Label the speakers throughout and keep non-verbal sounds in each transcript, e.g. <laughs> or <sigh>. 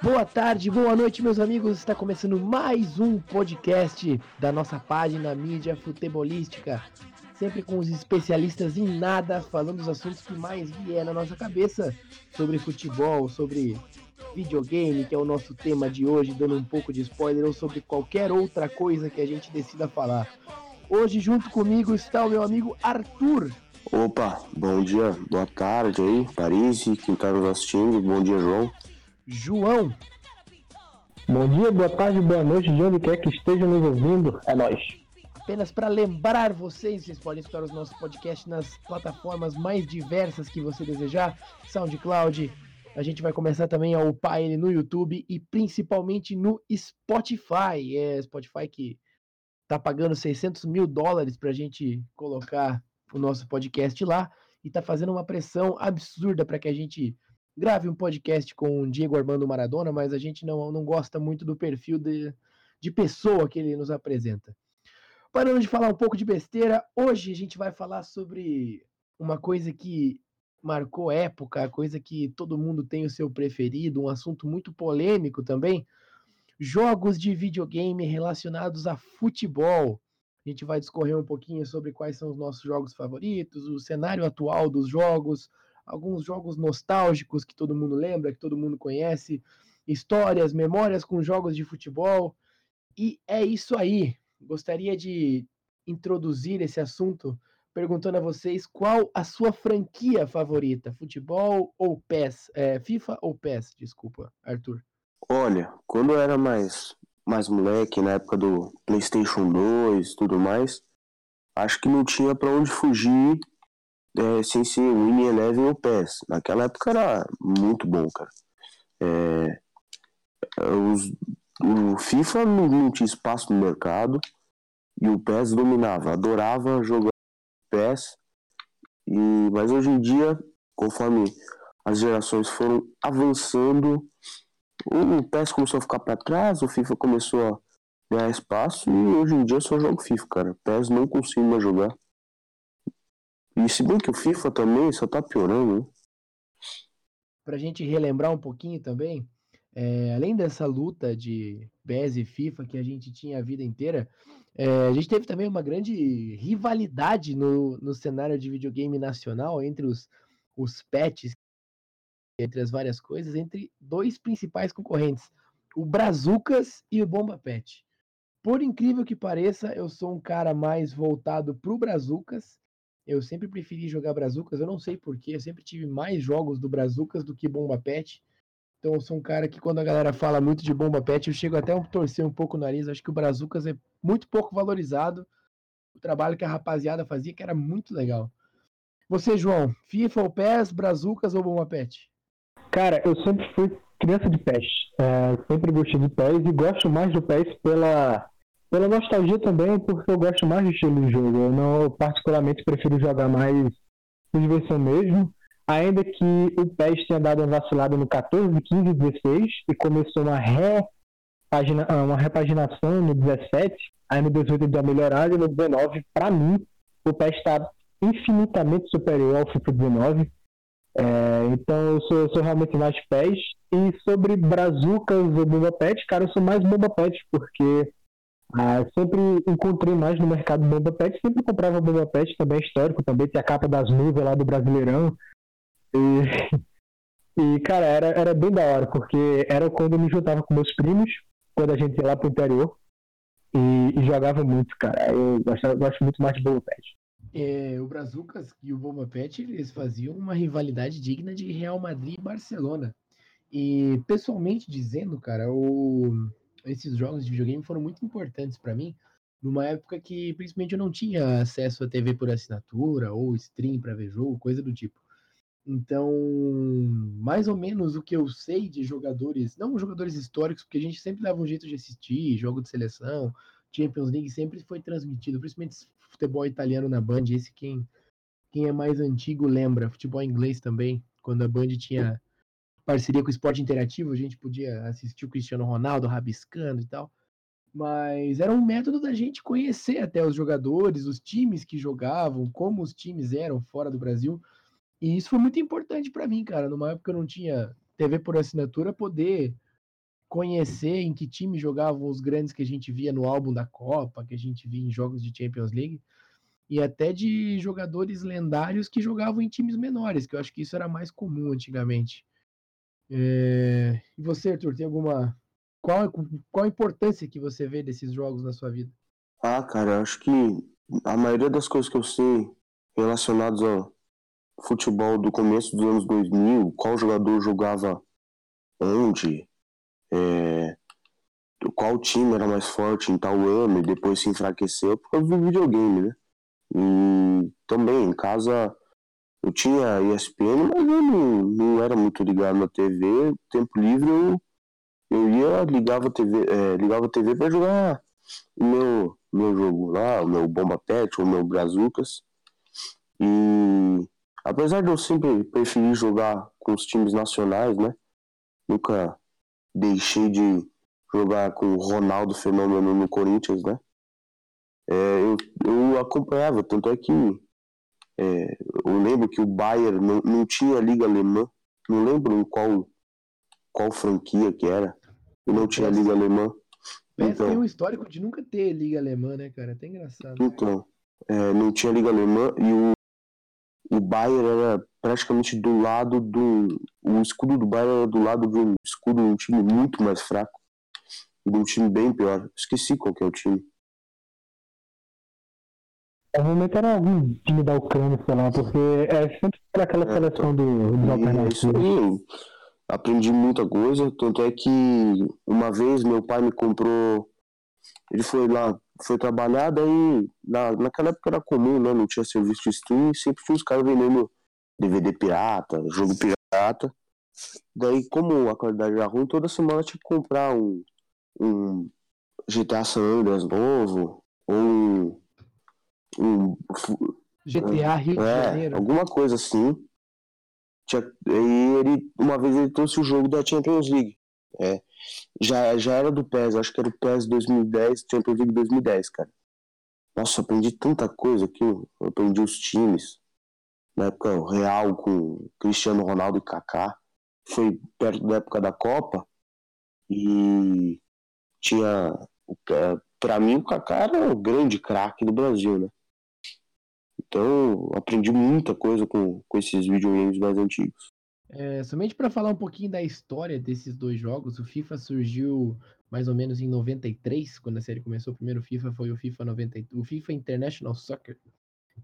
Speaker 1: Boa tarde, boa noite, meus amigos. Está começando mais um podcast da nossa página mídia futebolística. Sempre com os especialistas em nada, falando os assuntos que mais vier na nossa cabeça sobre futebol, sobre videogame, que é o nosso tema de hoje, dando um pouco de spoiler, ou sobre qualquer outra coisa que a gente decida falar. Hoje, junto comigo, está o meu amigo Arthur.
Speaker 2: Opa, bom dia, boa tarde aí, Paris, quem está nos assistindo, bom dia, João.
Speaker 1: João.
Speaker 3: Bom dia, boa tarde, boa noite, de onde quer que esteja nos ouvindo, é nós.
Speaker 1: Apenas para lembrar vocês, vocês podem escutar os nossos podcasts nas plataformas mais diversas que você desejar, SoundCloud. A gente vai começar também a upar ele no YouTube e principalmente no Spotify. É Spotify que tá pagando 600 mil dólares para a gente colocar o nosso podcast lá e tá fazendo uma pressão absurda para que a gente grave um podcast com o Diego Armando Maradona, mas a gente não, não gosta muito do perfil de, de pessoa que ele nos apresenta. Parando de falar um pouco de besteira, hoje a gente vai falar sobre uma coisa que marcou época, coisa que todo mundo tem o seu preferido, um assunto muito polêmico também, jogos de videogame relacionados a futebol. A gente vai discorrer um pouquinho sobre quais são os nossos jogos favoritos, o cenário atual dos jogos, alguns jogos nostálgicos que todo mundo lembra, que todo mundo conhece, histórias, memórias com jogos de futebol. E é isso aí. Gostaria de introduzir esse assunto perguntando a vocês qual a sua franquia favorita, futebol ou PES, é, FIFA ou PES, desculpa, Arthur.
Speaker 2: Olha, quando eu era mais mais moleque, na época do PlayStation 2, tudo mais, acho que não tinha para onde fugir é, sem ser o Winnie Eleven ou PES. Naquela época era muito bom, cara. É, os, o FIFA não, não, tinha espaço no mercado e o PES dominava. Adorava jogar PES. E, mas hoje em dia, conforme as gerações foram avançando, o PES começou a ficar para trás, o FIFA começou a ganhar espaço e hoje em dia eu só jogo FIFA, cara. PES não consigo mais jogar. E se bem que o FIFA também só tá piorando, né?
Speaker 1: Pra gente relembrar um pouquinho também, é, além dessa luta de PES e FIFA que a gente tinha a vida inteira, é, a gente teve também uma grande rivalidade no, no cenário de videogame nacional entre os, os pets, entre as várias coisas, entre dois principais concorrentes, o Brazucas e o Bomba Pet. Por incrível que pareça, eu sou um cara mais voltado pro Brazucas eu sempre preferi jogar Brazucas, eu não sei porquê, eu sempre tive mais jogos do Brazucas do que Bomba Pet. Então eu sou um cara que quando a galera fala muito de Bomba Pet, eu chego até a torcer um pouco o nariz. Acho que o Brazucas é muito pouco valorizado. O trabalho que a rapaziada fazia, que era muito legal. Você, João, FIFA ou PES, Brazucas ou Bomba Pet?
Speaker 3: Cara, eu sempre fui criança de PES. É, sempre gostei de PES e gosto mais do PES pela pela nostalgia também, porque eu gosto mais do estilo de jogo. Eu não particularmente prefiro jogar mais por diversão mesmo. Ainda que o PES tenha dado uma vacilada no 14, 15 16 e começou uma, repagina, ah, uma repaginação no 17, aí no 18 deu uma melhorada e no 19, para mim, o PES está infinitamente superior ao FIFA 19. É, então eu sou, eu sou, realmente mais PES. E sobre Brazucas ou Boba Pet, cara, eu sou mais Boba Pet, porque ah, sempre encontrei mais no mercado Bomba Pet, sempre comprava Bomba Pet, também é histórico, também tem a capa das nuvens lá do Brasileirão. E, <laughs> e cara, era, era bem da hora, porque era quando eu me juntava com meus primos, quando a gente ia lá pro interior, e, e jogava muito, cara. Eu gosto, gosto muito mais de Bomba Pet.
Speaker 1: É, o Brazucas e o Bomba Pet, eles faziam uma rivalidade digna de Real Madrid e Barcelona. E pessoalmente dizendo, cara, o esses jogos de videogame foram muito importantes para mim, numa época que principalmente eu não tinha acesso a TV por assinatura ou stream para ver jogo, coisa do tipo. Então, mais ou menos o que eu sei de jogadores, não jogadores históricos, porque a gente sempre dava um jeito de assistir, jogo de seleção, Champions League sempre foi transmitido, principalmente futebol italiano na Band, esse quem quem é mais antigo lembra, futebol inglês também, quando a Band tinha parceria com o esporte interativo, a gente podia assistir o Cristiano Ronaldo rabiscando e tal. Mas era um método da gente conhecer até os jogadores, os times que jogavam, como os times eram fora do Brasil. E isso foi muito importante para mim, cara. Numa época eu não tinha TV por assinatura, poder conhecer em que time jogavam os grandes que a gente via no álbum da Copa, que a gente via em jogos de Champions League, e até de jogadores lendários que jogavam em times menores, que eu acho que isso era mais comum antigamente. É... E você, Arthur, tem alguma. Qual, qual a importância que você vê desses jogos na sua vida?
Speaker 2: Ah, cara, eu acho que a maioria das coisas que eu sei relacionadas ao futebol do começo dos anos 2000, qual jogador jogava onde, é, qual time era mais forte em tal ano e depois se enfraqueceu por causa do videogame, né? E também em casa eu tinha ESPN, mas eu não, não era muito ligado na TV. Tempo livre eu, eu ia, ligava a TV, é, ligava a TV para jogar o meu, meu jogo lá, o meu Bomba Pet, o meu Brazucas. E apesar de eu sempre preferir jogar com os times nacionais, né? Nunca deixei de jogar com o Ronaldo Fenômeno no Corinthians, né? É, eu, eu acompanhava, tanto é que é, eu lembro que o Bayern não, não tinha liga alemã, não lembro em qual, qual franquia que era, e não tinha liga alemã.
Speaker 1: então, tem um histórico de nunca ter liga alemã, né, cara? É até engraçado.
Speaker 2: Então, é, não tinha liga alemã e o, o Bayern era praticamente do lado do. O escudo do Bayern era do lado de um escudo de um time muito mais fraco. De um time bem pior. Esqueci qual que é o time.
Speaker 3: Provavelmente era algum time da Ucrânia, sei lá, porque é sempre aquela é, seleção do, dos alternativos.
Speaker 2: Aprendi muita coisa, tanto é que uma vez meu pai me comprou. Ele foi lá, foi trabalhar, daí na, naquela época era comum, né? Não tinha serviço de streaming, sempre tinha os caras vendendo DVD pirata, jogo pirata. Daí, como a qualidade era ruim, toda semana tinha que comprar um, um GTA San Andreas novo, ou um um,
Speaker 1: GTA Rio de é, Janeiro.
Speaker 2: Alguma coisa assim. E ele, uma vez ele trouxe o jogo da Champions League. É, já, já era do PES, acho que era o PES 2010, Champions League 2010, cara. Nossa, aprendi tanta coisa aqui. Eu aprendi os times. Na época real com Cristiano Ronaldo e Kaká. Foi perto da época da Copa. E tinha. Pra mim, o Kaká era o grande craque do Brasil, né? Então, aprendi muita coisa com, com esses videogames mais antigos.
Speaker 1: É, somente para falar um pouquinho da história desses dois jogos, o FIFA surgiu mais ou menos em 93, quando a série começou. O primeiro FIFA foi o FIFA 90, o FIFA International Soccer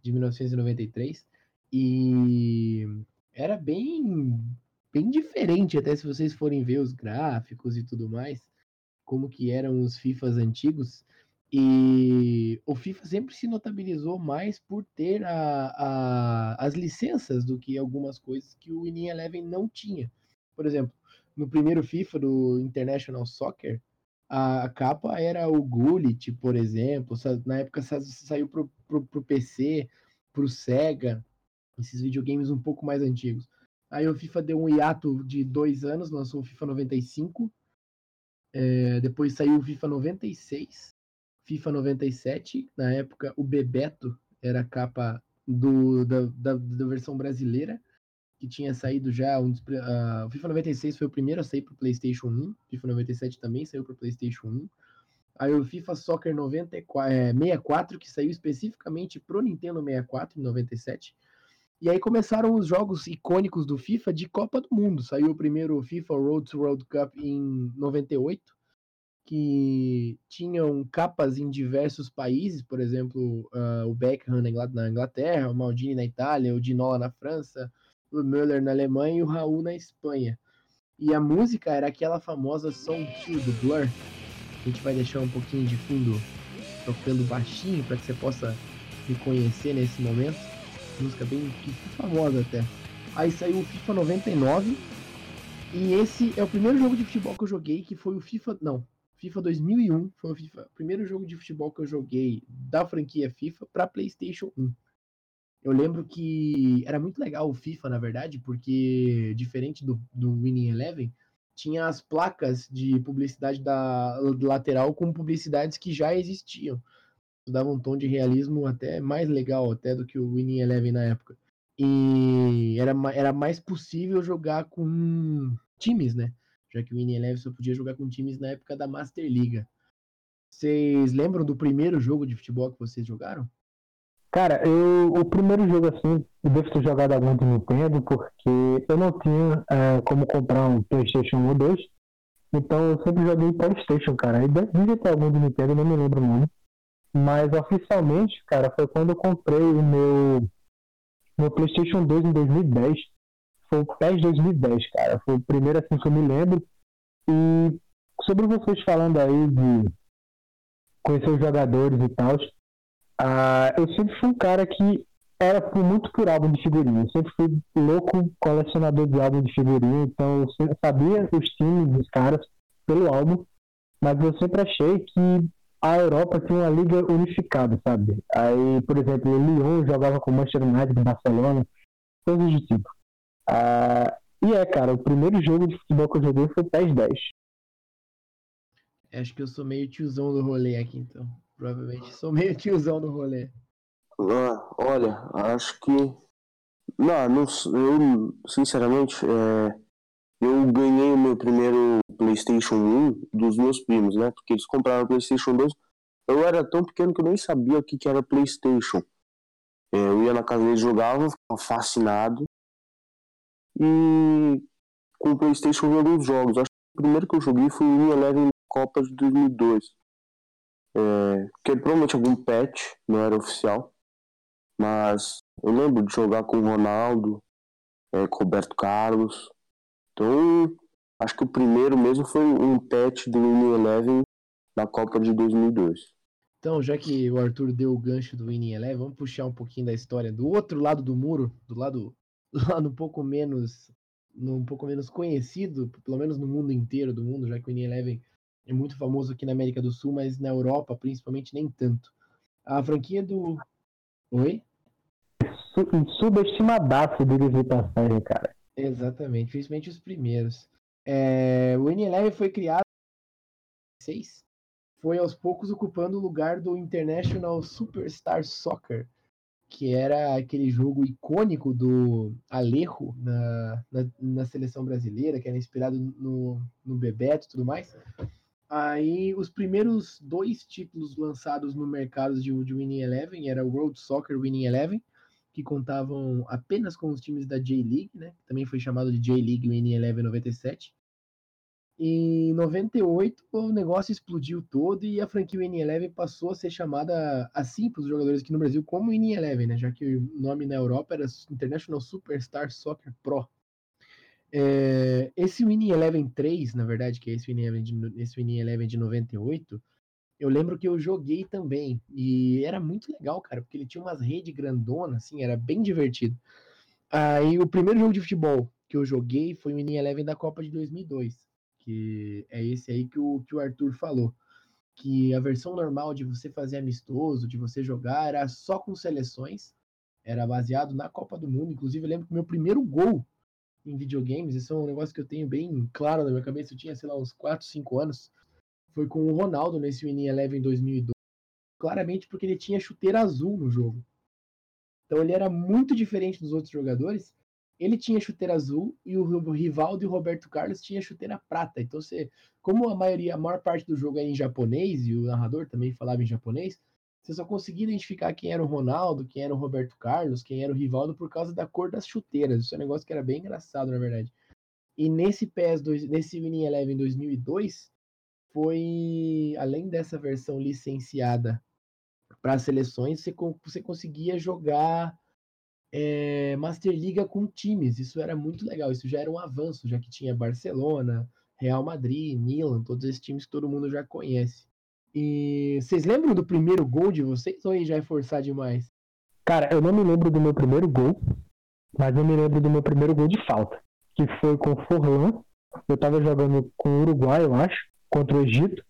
Speaker 1: de 1993 e era bem bem diferente, até se vocês forem ver os gráficos e tudo mais, como que eram os FIFAs antigos. E o FIFA sempre se notabilizou mais por ter a, a, as licenças do que algumas coisas que o Winning Eleven não tinha. Por exemplo, no primeiro FIFA do International Soccer, a, capa era o Gullit, por exemplo. Na época saiu pro, pro, pro PC, pro Sega, esses videogames um pouco mais antigos. Aí o FIFA deu um hiato de dois anos, lançou o FIFA 95. É, depois saiu o FIFA 96. FIFA 97, na época o Bebeto era a capa do, da, da, da versão brasileira, que tinha saído já. Um, uh, FIFA 96 foi o primeiro a sair para PlayStation 1, FIFA 97 também saiu para PlayStation 1. Aí o FIFA Soccer 94, é, 64, que saiu especificamente pro Nintendo 64 em 97. E aí começaram os jogos icônicos do FIFA de Copa do Mundo. Saiu o primeiro FIFA Road to World Cup em 98 que tinham capas em diversos países, por exemplo, uh, o Beckham na Inglaterra, o Maldini na Itália, o Dinola na França, o Müller na Alemanha e o Raul na Espanha. E a música era aquela famosa Song 2 do Blur. A gente vai deixar um pouquinho de fundo tocando baixinho para que você possa reconhecer nesse momento. Música bem famosa até. Aí saiu o FIFA 99. E esse é o primeiro jogo de futebol que eu joguei, que foi o FIFA. Não, FIFA 2001 foi o, FIFA, primeiro jogo de futebol que eu joguei da franquia FIFA para PlayStation 1. Eu lembro que era muito legal o FIFA, na verdade, porque diferente do, do Winning Eleven, tinha as placas de publicidade da lateral com publicidades que já existiam. Isso dava um tom de realismo até mais legal até do que o Winning Eleven na época. E era, era mais possível jogar com times, né? Já que o Winning Eleven só podia jogar com times na época da Master Liga. Vocês lembram do primeiro jogo de futebol que vocês jogaram?
Speaker 3: Cara, eu, o primeiro jogo assim, eu devo ter jogado algum de Nintendo, porque eu não tinha é, como comprar um PlayStation 1 ou 2, então eu sempre joguei PlayStation, cara. E devia ter algum de Nintendo, não me lembro o nome. Mas oficialmente, cara, foi quando eu comprei o meu, meu PlayStation 2 em 2010. Foi o PES 2010, cara. Foi o primeiro assim que eu me lembro. E sobre vocês falando aí de conhecer os jogadores e tal, uh, eu sempre fui um cara que era muito por álbum de figurinha. Eu sempre fui louco colecionador de álbum de figurinha, então eu sempre sabia os times dos caras pelo álbum, mas eu sempre achei que a Europa tinha uma liga unificada, sabe? Aí, por exemplo, o Lyon jogava com o Manchester United, Barcelona, coisas do tipo. Uh, e é, cara, o primeiro jogo de futebol que eu joguei foi PES 10.
Speaker 1: Acho que eu sou meio tiozão do rolê aqui, então. Provavelmente sou meio <laughs> tiozão do rolê.
Speaker 2: Ah, olha, acho que. Não, não eu, sinceramente, é, eu ganhei o meu primeiro PlayStation 1 dos meus primos, né? Porque eles compraram o PlayStation 2. Eu era tão pequeno que eu nem sabia o que, que era PlayStation. É, eu ia na casa deles, jogava, ficava fascinado. E com o PlayStation joguei alguns jogos. Acho que o primeiro que eu joguei foi o Eleven Copa de 2002. É, que provavelmente algum patch, não era oficial. Mas eu lembro de jogar com o Ronaldo, é, com o Roberto Carlos. Então, acho que o primeiro mesmo foi um patch do Winning Eleven na Copa de 2002.
Speaker 1: Então, já que o Arthur deu o gancho do Winning Eleven, vamos puxar um pouquinho da história do outro lado do muro, do lado, lado um pouco menos um pouco menos conhecido, pelo menos no mundo inteiro do mundo, já que o Winning Eleven é muito famoso aqui na América do Sul, mas na Europa, principalmente, nem tanto. A franquia do. Oi?
Speaker 3: Subestimadaço do de passagem, cara.
Speaker 1: Exatamente, principalmente os primeiros. É, o N11 foi criado em 2006, foi aos poucos ocupando o lugar do International Superstar Soccer, que era aquele jogo icônico do Alejo na, na, na seleção brasileira, que era inspirado no, no Bebeto e tudo mais. Aí os primeiros dois títulos lançados no mercado de, de Winning Eleven era o World Soccer Winning Eleven, que contavam apenas com os times da J-League, né? Também foi chamado de J-League Winning Eleven 97. Em 98 o negócio explodiu todo e a franquia Winning Eleven passou a ser chamada assim para os jogadores aqui no Brasil como Winning Eleven, né? Já que o nome na Europa era International Superstar Soccer Pro. É, esse Winning Eleven 3, na verdade, que é esse Winning Eleven, de, esse Winning Eleven de 98, eu lembro que eu joguei também. E era muito legal, cara, porque ele tinha umas redes grandonas, assim, era bem divertido. Aí o primeiro jogo de futebol que eu joguei foi o Winning Eleven da Copa de 2002, que é esse aí que o, que o Arthur falou. Que a versão normal de você fazer amistoso, de você jogar, era só com seleções, era baseado na Copa do Mundo. Inclusive, eu lembro que o meu primeiro gol em videogames, isso é um negócio que eu tenho bem claro na minha cabeça, eu tinha, sei lá, uns 4, 5 anos, foi com o Ronaldo nesse Winning Eleven 2002, claramente porque ele tinha chuteira azul no jogo. Então ele era muito diferente dos outros jogadores, ele tinha chuteira azul e o Rivaldo e o Roberto Carlos tinha chuteira prata. Então você, como a maioria, a maior parte do jogo é em japonês e o narrador também falava em japonês, você só conseguia identificar quem era o Ronaldo, quem era o Roberto Carlos, quem era o Rivaldo por causa da cor das chuteiras. Isso é um negócio que era bem engraçado, na verdade. E nesse PES, dois, nesse Winning Eleven 2002, foi, além dessa versão licenciada para as seleções, você, você conseguia jogar é, Master Liga com times. Isso era muito legal. Isso já era um avanço, já que tinha Barcelona, Real Madrid, Milan, todos esses times que todo mundo já conhece. E vocês lembram do primeiro gol de vocês ou aí já é forçar demais?
Speaker 3: Cara, eu não me lembro do meu primeiro gol, mas eu me lembro do meu primeiro gol de falta, que foi com o Forlan. Eu tava jogando com o Uruguai, eu acho, contra o Egito.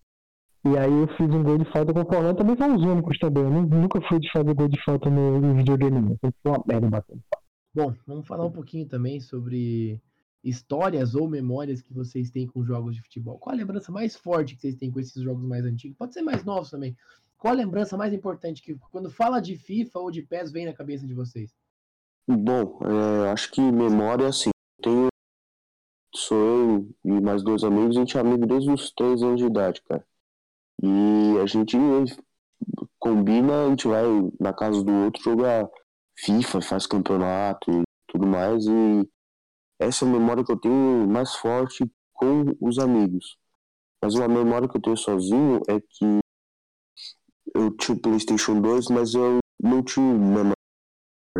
Speaker 3: E aí eu fiz um gol de falta com o Forlan, também foi os únicos também. Eu nunca fui de fazer gol de falta no, no videogame, não. Foi uma merda batendo falta.
Speaker 1: Bom, vamos falar um pouquinho também sobre histórias ou memórias que vocês têm com jogos de futebol? Qual a lembrança mais forte que vocês têm com esses jogos mais antigos? Pode ser mais novos também. Qual a lembrança mais importante que quando fala de FIFA ou de PES vem na cabeça de vocês?
Speaker 2: Bom, é, acho que memória, assim, tenho sou eu e mais dois amigos, a gente é amigo desde os três anos de idade, cara. E a gente combina, a gente vai na casa do outro jogar FIFA, faz campeonato e tudo mais. E essa é a memória que eu tenho mais forte com os amigos. Mas uma memória que eu tenho sozinho é que eu tinha o PlayStation 2, mas eu não tinha memory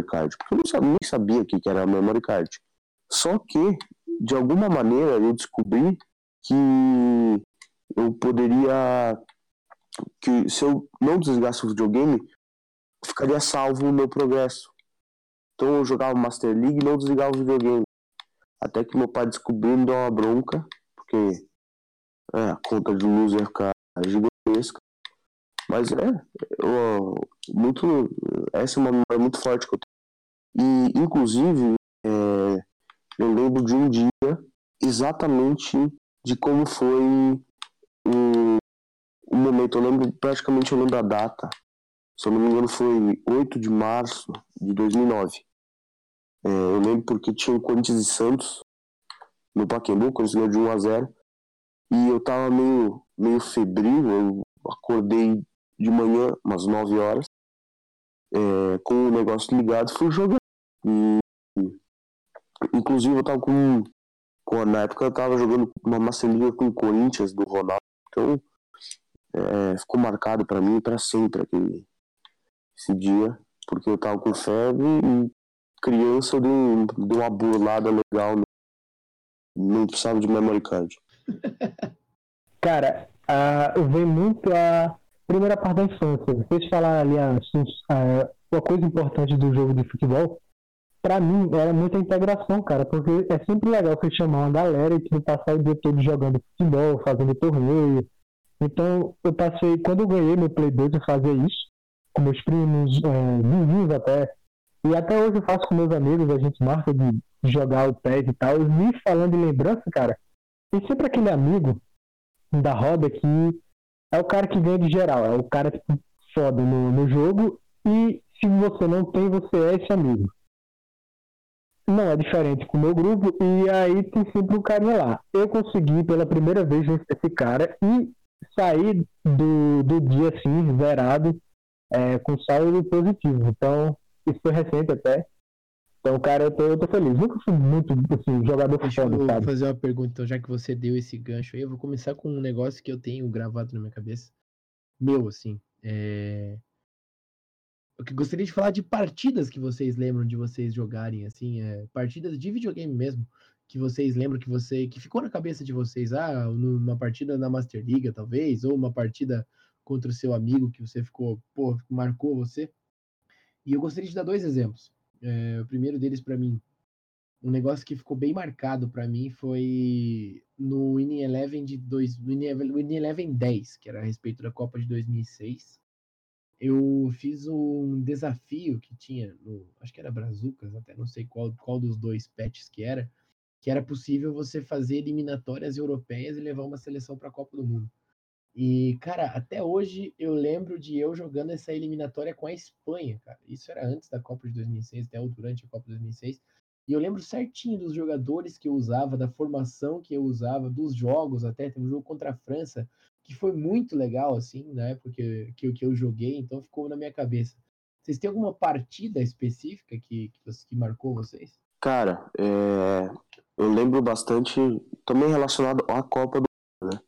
Speaker 2: card, porque eu não sabia, nem sabia o que era memory card. Só que, de alguma maneira, eu descobri que eu poderia. que se eu não desligasse o videogame, ficaria salvo o meu progresso. Então eu jogava Master League e não desligava o videogame. Até que meu pai descobriu me deu uma bronca, porque é, a conta de luz ia ficar gigantesca. Mas é, eu, muito, essa é uma memória muito forte que eu tenho. E, inclusive, é, eu lembro de um dia exatamente de como foi o, o momento. Eu lembro, praticamente eu lembro da data. Se eu não me engano, foi 8 de março de 2009. É, eu lembro porque tinha o Corinthians e Santos no Pacaembu, Corinthians de 1 a 0 E eu tava meio, meio febril, eu acordei de manhã, umas 9 horas, é, com o negócio ligado, fui jogar. E, inclusive eu tava com, com. Na época eu tava jogando uma Master com o Corinthians do Ronaldo. Então é, ficou marcado para mim para sempre aquele, esse dia, porque eu tava com febre e criança de, de uma burlada legal. Não precisava de memory card. <laughs>
Speaker 3: Cara, uh, vem muito a primeira parte da infância. Vocês falaram ali a, a, uma coisa importante do jogo de futebol. Pra mim, era muita integração, cara, porque é sempre legal você chamar uma galera e tipo, passar o dia todo jogando futebol, fazendo torneio. Então, eu passei, quando eu ganhei meu Play 2, eu fazia isso, com meus primos, é, vizinhos até. E até hoje eu faço com meus amigos, a gente marca de jogar o PES e tal. Me falando de lembrança, cara, tem sempre aquele amigo da roda que é o cara que ganha de geral, é o cara que foda no, no jogo e se você não tem, você é esse amigo. Não é diferente com o meu grupo e aí tem sempre um carinha lá. Eu consegui pela primeira vez esse cara e sair do, do dia assim, zerado, é, com saldo positivo. Então, isso foi recente até. Então, cara, eu tô, eu tô feliz. Nunca fui muito assim, jogador
Speaker 1: Deixa foda, eu sabe? fazer uma pergunta, então, já que você deu esse gancho aí, eu vou começar com um negócio que eu tenho gravado na minha cabeça. Meu, assim. É... Eu gostaria de falar de partidas que vocês lembram de vocês jogarem, assim, é... partidas de videogame mesmo, que vocês lembram que você que ficou na cabeça de vocês, ah, numa partida na Master League, talvez, ou uma partida contra o seu amigo que você ficou, pô, marcou você. E eu gostaria de dar dois exemplos. É, o primeiro deles para mim, um negócio que ficou bem marcado para mim foi no Winning Eleven de dois, Winning Eleven 10, que era a respeito da Copa de 2006. Eu fiz um desafio que tinha no, acho que era Brazucas, até não sei qual, qual dos dois patches que era, que era possível você fazer eliminatórias europeias e levar uma seleção para a Copa do Mundo. E, cara, até hoje eu lembro de eu jogando essa eliminatória com a Espanha, cara. Isso era antes da Copa de 2006, até ou durante a Copa de 2006. E eu lembro certinho dos jogadores que eu usava, da formação que eu usava, dos jogos até. Teve um jogo contra a França, que foi muito legal, assim, na época que, que, eu joguei, então ficou na minha cabeça. Vocês têm alguma partida específica que, que, que marcou vocês?
Speaker 2: Cara, é... eu lembro bastante, também relacionado à Copa do né?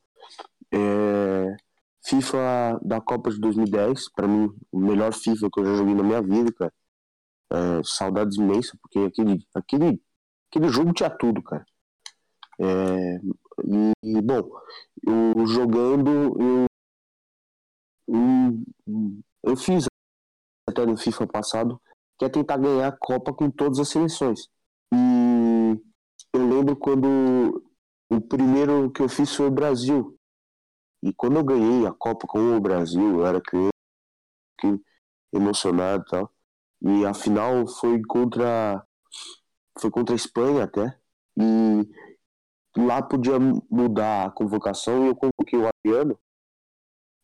Speaker 2: É, FIFA da Copa de 2010, para mim, o melhor FIFA que eu já joguei na minha vida, cara. É, saudades imensas, porque aquele, aquele, aquele jogo tinha tudo, cara. É, e, bom, eu jogando, eu, eu, eu fiz até no FIFA passado, que é tentar ganhar a Copa com todas as seleções. E eu lembro quando o primeiro que eu fiz foi o Brasil. E quando eu ganhei a Copa com o Brasil, eu era criança, emocionado e tal. E a final foi contra foi contra a Espanha até. E lá podia mudar a convocação e eu convoquei o Adriano.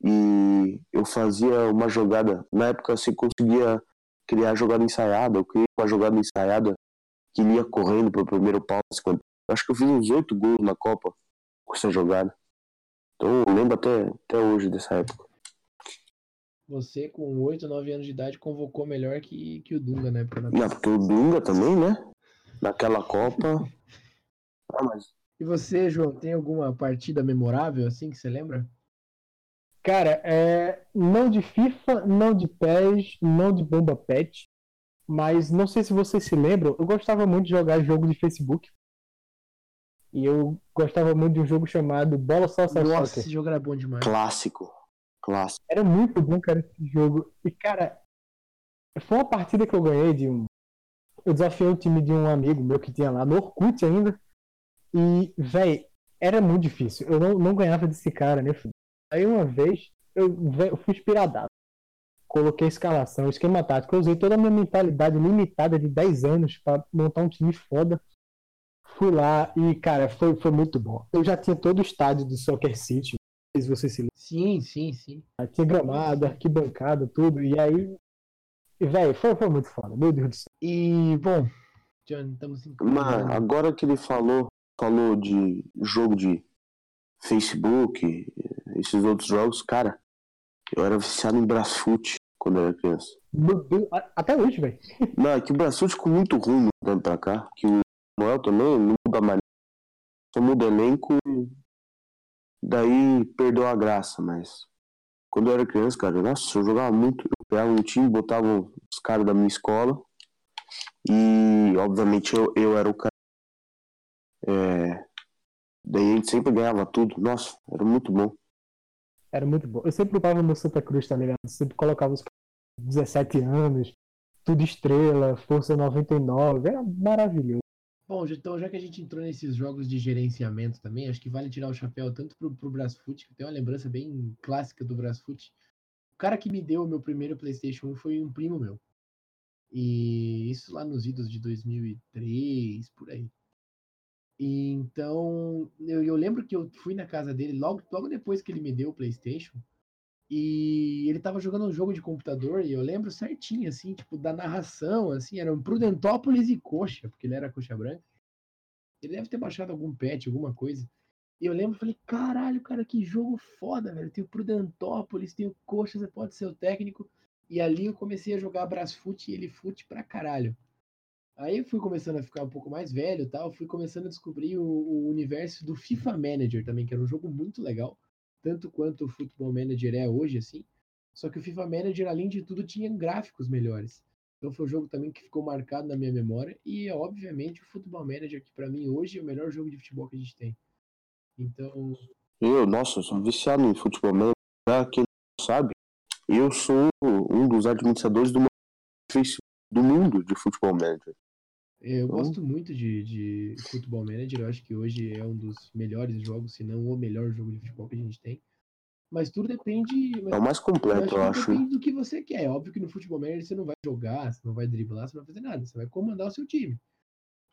Speaker 2: E eu fazia uma jogada, na época você conseguia criar jogada ensaiada, eu criei uma jogada ensaiada que ele ia correndo para o primeiro pau 50 Acho que eu fiz uns oito gols na Copa com essa jogada. Então eu lembro até, até hoje dessa época.
Speaker 1: Você, com 8, 9 anos de idade, convocou melhor que, que o Dunga na época da
Speaker 2: Não, porque o Dunga também, né? Naquela Copa. <laughs> Ah, mas
Speaker 1: E você, João, tem alguma partida memorável assim que você lembra?
Speaker 3: Cara, é, não de FIFA, não de PES, não de Bomba Pet, mas não sei se vocês se lembram, eu gostava muito de jogar jogo de Facebook. E eu gostava muito de um jogo chamado Bola Salsa
Speaker 1: Nossa,
Speaker 3: Soccer.
Speaker 1: esse jogo era bom demais.
Speaker 2: clássico. Clássico.
Speaker 3: Era muito bom, cara, esse jogo. E, cara, foi uma partida que eu ganhei de um. Eu desafiei o time de um amigo meu que tinha lá no Orkut ainda. E, véi, era muito difícil. Eu não, não ganhava desse cara, né, filho? Aí uma vez, eu, véi, eu fui inspirado. Coloquei a escalação, esquema tático. Eu usei toda a minha mentalidade limitada de 10 anos pra montar um time foda. Fui lá e, cara, foi, foi muito bom. Eu já tinha todo o estádio do Soccer City. Não sei se você se lembra.
Speaker 1: Sim, sim, sim.
Speaker 3: Tinha gramado, arquibancada, tudo. E aí. E, velho, foi, foi muito foda. Meu Deus do céu.
Speaker 1: E, bom, John, estamos em.
Speaker 2: Mas agora que ele falou, falou de jogo de Facebook, esses outros jogos, cara, eu era viciado em Brasfoot quando eu era criança.
Speaker 3: Até hoje, velho. <laughs>
Speaker 2: Não, é que o Brasfoot ficou muito ruim dando pra cá, que o Noel também não muda mais. Só muda elenco e daí perdeu a graça, mas quando eu era criança, cara, nossa, eu jogava muito. Eu pegava um time, botava os caras da minha escola e obviamente eu, eu era o cara. É, daí a gente sempre ganhava tudo. Nossa, era muito bom.
Speaker 3: Era muito bom. Eu sempre upava no Santa Cruz, tá ligado? Sempre colocava os caras de 17 anos, tudo estrela, força 99. Era maravilhoso.
Speaker 1: Bom, já- então já que a gente entrou nesses jogos de gerenciamento também, acho que vale tirar o chapéu tanto pro, pro Brasfoot, que eu tenho uma lembrança bem clássica do Brasfoot. O cara que me deu o meu primeiro PlayStation 1 foi um primo meu. E isso lá nos idos de 2003, por aí. E então, eu, eu lembro que eu fui na casa dele logo, logo depois que ele me deu o PlayStation. E ele tava jogando um jogo de computador, e eu lembro certinho, assim, tipo, da narração, assim, era um Prudentópolis e Coxa, porque ele era Coxa Branca. Ele deve ter baixado algum patch, alguma coisa. E eu lembro, falei, caralho, cara, que jogo foda, velho. Tem o Prudentópolis, tem o Coxa, você pode ser o técnico. E ali eu comecei a jogar Brasfoot e ele fute pra caralho. Aí fui começando a ficar um pouco mais velho tal, fui começando a descobrir o, o universo do FIFA Manager também, que era um jogo muito legal, tanto quanto o Football Manager é hoje, assim. Só que o FIFA Manager, além de tudo, tinha gráficos melhores. Então foi um jogo também que ficou marcado na minha memória. E, obviamente, o Football Manager, que pra mim hoje é o melhor jogo de futebol que a gente tem. Então,
Speaker 2: Eu, nossa, eu sou viciado em futebol. Mas pra quem não sabe, eu sou um dos administradores do Facebook do mundo de futebol manager.
Speaker 1: eu
Speaker 2: Então-
Speaker 1: gosto muito de, de Football Manager. Eu acho que hoje é um dos melhores jogos, se não o melhor jogo de futebol que a gente tem. Mas tudo depende.
Speaker 2: É o mais completo, eu
Speaker 1: acho. depende do que você quer. É óbvio que no futebol manager você não vai jogar, você não vai driblar, você não vai fazer nada. Você vai comandar o seu time.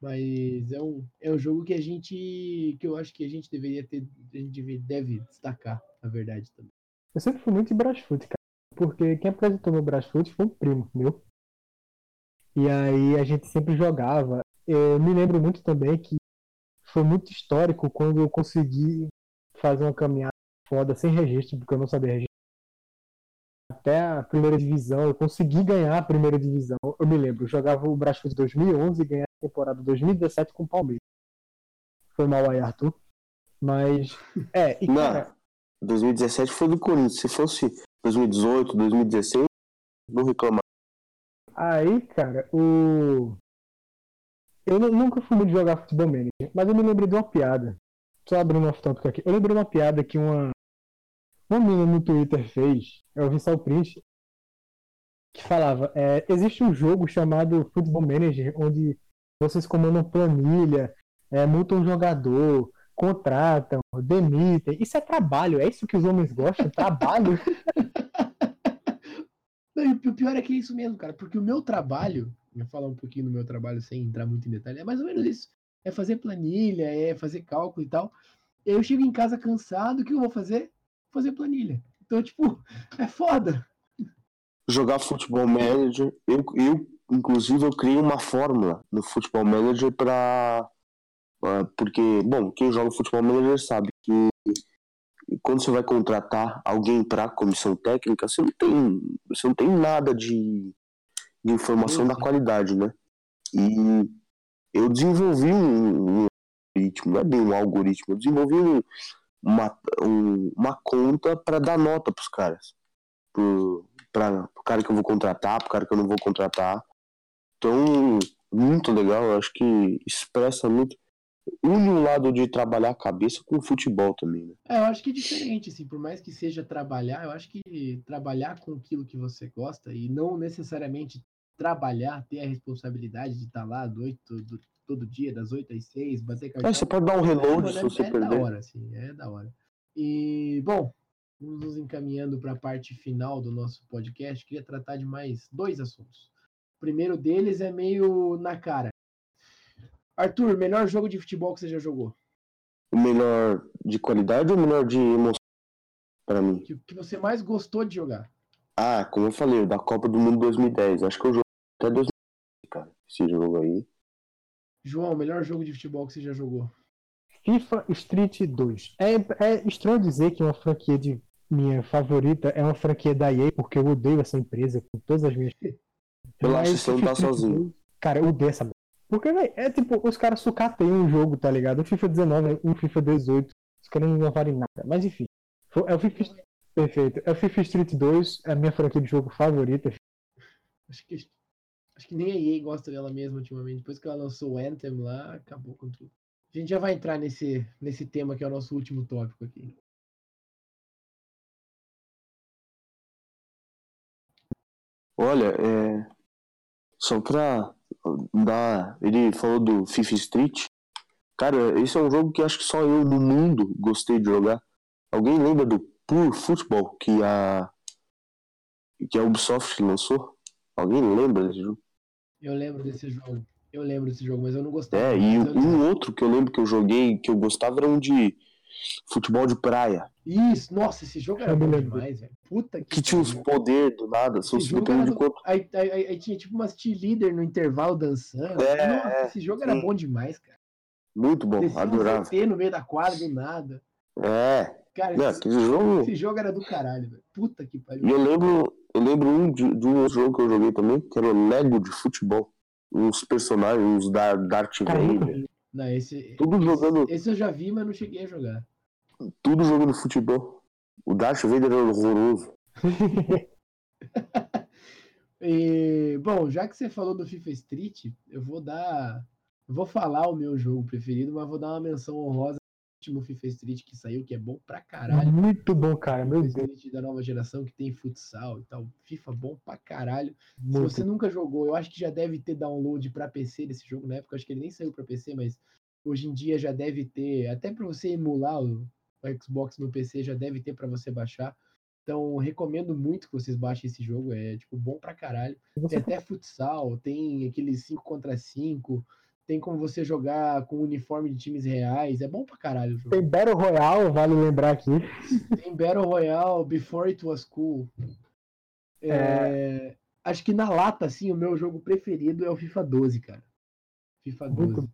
Speaker 1: Mas é um, é um jogo que a gente. que eu acho que a gente deveria ter. A gente deve, deve destacar, na verdade, também.
Speaker 3: Eu sempre fui muito de Brasfoot, cara. Porque quem apresentou meu Brasfoot foi um primo meu. E aí a gente sempre jogava. Eu me lembro muito também que foi muito histórico quando eu consegui fazer uma caminhada foda sem registro, porque eu não sabia registrar. Até a primeira divisão, eu consegui ganhar a primeira divisão. Eu me lembro, eu jogava o Brasfoot 2011 e ganhei a temporada 2017 com o Palmeiras. Foi mal aí, Arthur. Mas, <laughs> é, e
Speaker 2: Não.
Speaker 3: cara,
Speaker 2: 2017 foi do Corinthians. Se fosse 2018, 2016, não reclamar.
Speaker 3: Aí, cara, o. Eu nu- nunca fui muito jogar futebol manager, mas eu me lembrei de uma piada. Só abrindo off topic aqui. Eu lembrei de uma piada que uma. Uma menina no Twitter fez. Eu vi só o print. Que falava: é, existe um jogo chamado Futebol Manager, onde vocês comandam planilha, é, multam um jogador, contratam, demitem. Isso é trabalho, é isso que os homens gostam? Trabalho? <laughs>
Speaker 1: E o pior é que é isso mesmo, cara, porque o meu trabalho, eu falar um pouquinho do meu trabalho sem entrar muito em detalhe, é mais ou menos isso. É fazer planilha, é fazer cálculo e tal. Eu chego em casa cansado, o que eu vou fazer? Fazer planilha. Então, tipo, <laughs> é foda.
Speaker 2: Jogar futebol manager, eu, eu inclusive eu criei uma fórmula no futebol manager para Ah, Porque, bom, quem joga futebol manager sabe que quando você vai contratar alguém para comissão técnica, você não tem, você não tem nada de, de informação da
Speaker 1: Sim.
Speaker 2: qualidade, né? E eu desenvolvi um, um algoritmo, não é bem um algoritmo, eu desenvolvi um- uma, um- uma conta para dar nota pros caras. Pro, pra, pro cara que eu vou contratar, pro cara que eu não vou contratar. Então, muito legal, eu acho que expressa muito. Une o lado de trabalhar a cabeça com o futebol também, né?
Speaker 1: É, eu acho que é diferente, assim, por mais que seja trabalhar, eu acho que trabalhar com aquilo que você gosta e não necessariamente trabalhar, ter a responsabilidade de estar lá do oito, do- todo dia, das 8 às 6, bater cartão.
Speaker 2: É, você pode dar um reload
Speaker 1: Mano,
Speaker 2: se
Speaker 1: é,
Speaker 2: você
Speaker 1: é da
Speaker 2: perder.
Speaker 1: hora, assim, é da hora. E, bom, vamos nos encaminhando para a parte final do nosso podcast. Queria tratar de mais dois assuntos. O primeiro deles é meio na cara. Arthur, melhor jogo de futebol que você já jogou?
Speaker 2: O melhor de qualidade ou o melhor de emoção pra mim?
Speaker 1: Que, que você mais gostou de jogar?
Speaker 2: Ah, como eu falei, o da Copa do Mundo 2010. Acho que eu joguei até 2010, cara. Esse jogo aí.
Speaker 1: João, melhor jogo de futebol que você já jogou?
Speaker 3: FIFA Street 2. É, é estranho dizer que uma franquia de minha favorita é uma franquia da EA, porque eu odeio essa empresa com todas as minhas. <laughs>
Speaker 2: Relaxa, você não tá sozinho.
Speaker 3: 2, Cara, eu odeio essa. Porque, velho, é tipo, os caras sucateiam um jogo, tá ligado? Um FIFA 19, um FIFA 18, os caras não inovarem nada. Mas enfim, é o FIFA. Perfeito. É o FIFA Street 2, é a minha franquia de jogo favorita.
Speaker 1: Acho que, acho que nem a EA gosta dela mesma ultimamente. Depois que ela lançou o Anthem lá, acabou com tudo. A gente já vai entrar nesse, nesse tema que é o nosso último tópico aqui.
Speaker 2: Olha, é. Só pra dar. Ele falou do FIFA Street. Cara, esse é um jogo que acho que só eu no mundo gostei de jogar. Alguém lembra do Pure Football que a. que a Ubisoft lançou? Alguém lembra desse jogo?
Speaker 1: Eu lembro desse jogo. Eu lembro desse jogo, mas eu não gostava.
Speaker 2: É, e
Speaker 1: lembro.
Speaker 2: um outro que eu lembro que eu joguei, que eu gostava, era um de futebol de praia.
Speaker 1: Isso, nossa, esse jogo era bom demais, velho. Puta que,
Speaker 2: Que tinha uns poderes do nada, botões
Speaker 1: era
Speaker 2: de corpo.
Speaker 1: Aí, aí- aí- aí tinha tipo umas cheerleader no intervalo dançando.
Speaker 2: É,
Speaker 1: Nossa,
Speaker 2: é,
Speaker 1: esse jogo era
Speaker 2: sim.
Speaker 1: bom demais, cara.
Speaker 2: Muito bom,
Speaker 1: Descia um
Speaker 2: adorava.
Speaker 1: ZT no meio da quadra do nada.
Speaker 2: É,
Speaker 1: Cara,
Speaker 2: não,
Speaker 1: esse,
Speaker 2: jogo.
Speaker 1: esse jogo era do caralho, velho. Puta que pariu.
Speaker 2: E eu lembro, eu lembro um de, de um outro jogo que eu joguei também, que era o Lego de futebol. Uns personagens, uns da Darth Vader.
Speaker 1: Não, esse,
Speaker 2: Tudo
Speaker 1: esse,
Speaker 2: jogando,
Speaker 1: esse eu já vi, mas não cheguei a jogar.
Speaker 2: Tudo jogando futebol. O Darth Vader era horroroso. <laughs>
Speaker 1: E, bom, já que você falou do FIFA Street, eu vou dar. eu Vou falar o meu jogo preferido, mas vou dar uma menção honrosa ao último FIFA Street que saiu, que é bom pra caralho.
Speaker 3: Muito bom, cara. Meu
Speaker 1: FIFA
Speaker 3: Deus.
Speaker 1: Street da nova geração, que tem futsal e tal. FIFA bom pra caralho. Se
Speaker 3: Muito.
Speaker 1: você nunca jogou, eu acho que já deve ter download pra PC desse jogo na época. eu Acho que ele nem saiu pra PC, mas hoje em dia já deve ter, até pra você emular o, o Xbox no PC, já deve ter pra você baixar. Então, recomendo muito que vocês baixem esse jogo. É tipo bom pra caralho. Tem até futsal, tem aqueles 5 contra 5, tem como você jogar com uniforme de times reais. É bom pra caralho o jogo.
Speaker 3: tem Battle Royale, vale lembrar aqui. <laughs>
Speaker 1: Tem Battle Royale, Before It Was Cool. É, Acho que na lata, assim, o meu jogo preferido é o FIFA 12, cara. FIFA 12.
Speaker 3: Muito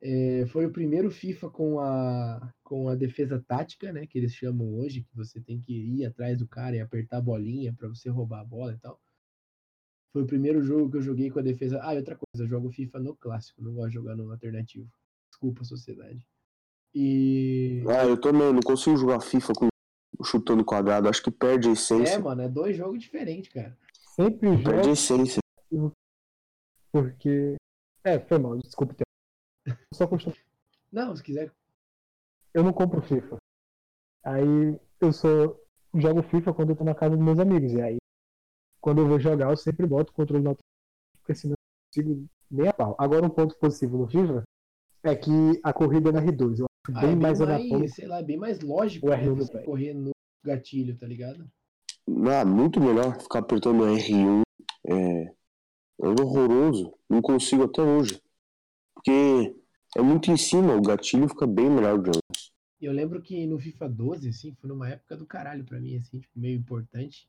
Speaker 1: É, foi o primeiro FIFA com a, com a defesa tática, né? Que eles chamam hoje, que você tem que ir atrás do cara e apertar a bolinha pra você roubar a bola e tal. Foi o primeiro jogo que eu joguei com a defesa. Ah, e outra coisa, eu jogo FIFA no clássico, não gosto de jogar no alternativo. Desculpa, sociedade. E.
Speaker 2: Ah, eu também não consigo jogar FIFA com chutando quadrado. Acho que perde a
Speaker 1: É,
Speaker 2: essência.
Speaker 1: mano, é dois jogos diferentes, cara.
Speaker 3: Sempre
Speaker 2: Perde a
Speaker 3: jogo
Speaker 2: essência.
Speaker 3: porque. É, foi mal, desculpa. Só costumo...
Speaker 1: Não, se quiser.
Speaker 3: Eu não compro FIFA. Aí eu só jogo FIFA quando eu tô na casa dos meus amigos. E aí, quando eu vou jogar, eu sempre boto o controle na porque senão eu não consigo nem a pau. Agora, um ponto positivo no FIFA é que a corrida é na R2. Eu acho
Speaker 1: Ah,
Speaker 3: bem
Speaker 1: é
Speaker 3: mais
Speaker 1: bem
Speaker 3: anatômico.
Speaker 1: mais, sei lá, bem mais lógico
Speaker 3: O
Speaker 1: né,
Speaker 3: R1
Speaker 1: você correr no gatilho, tá ligado?
Speaker 2: Ah, muito melhor ficar apertando R1. É, é horroroso. Não consigo até hoje. Porque é muito em cima, o gatilho fica bem melhor de antes.
Speaker 1: E eu lembro que no FIFA 12, assim, foi numa época do caralho pra mim, assim, tipo, meio importante.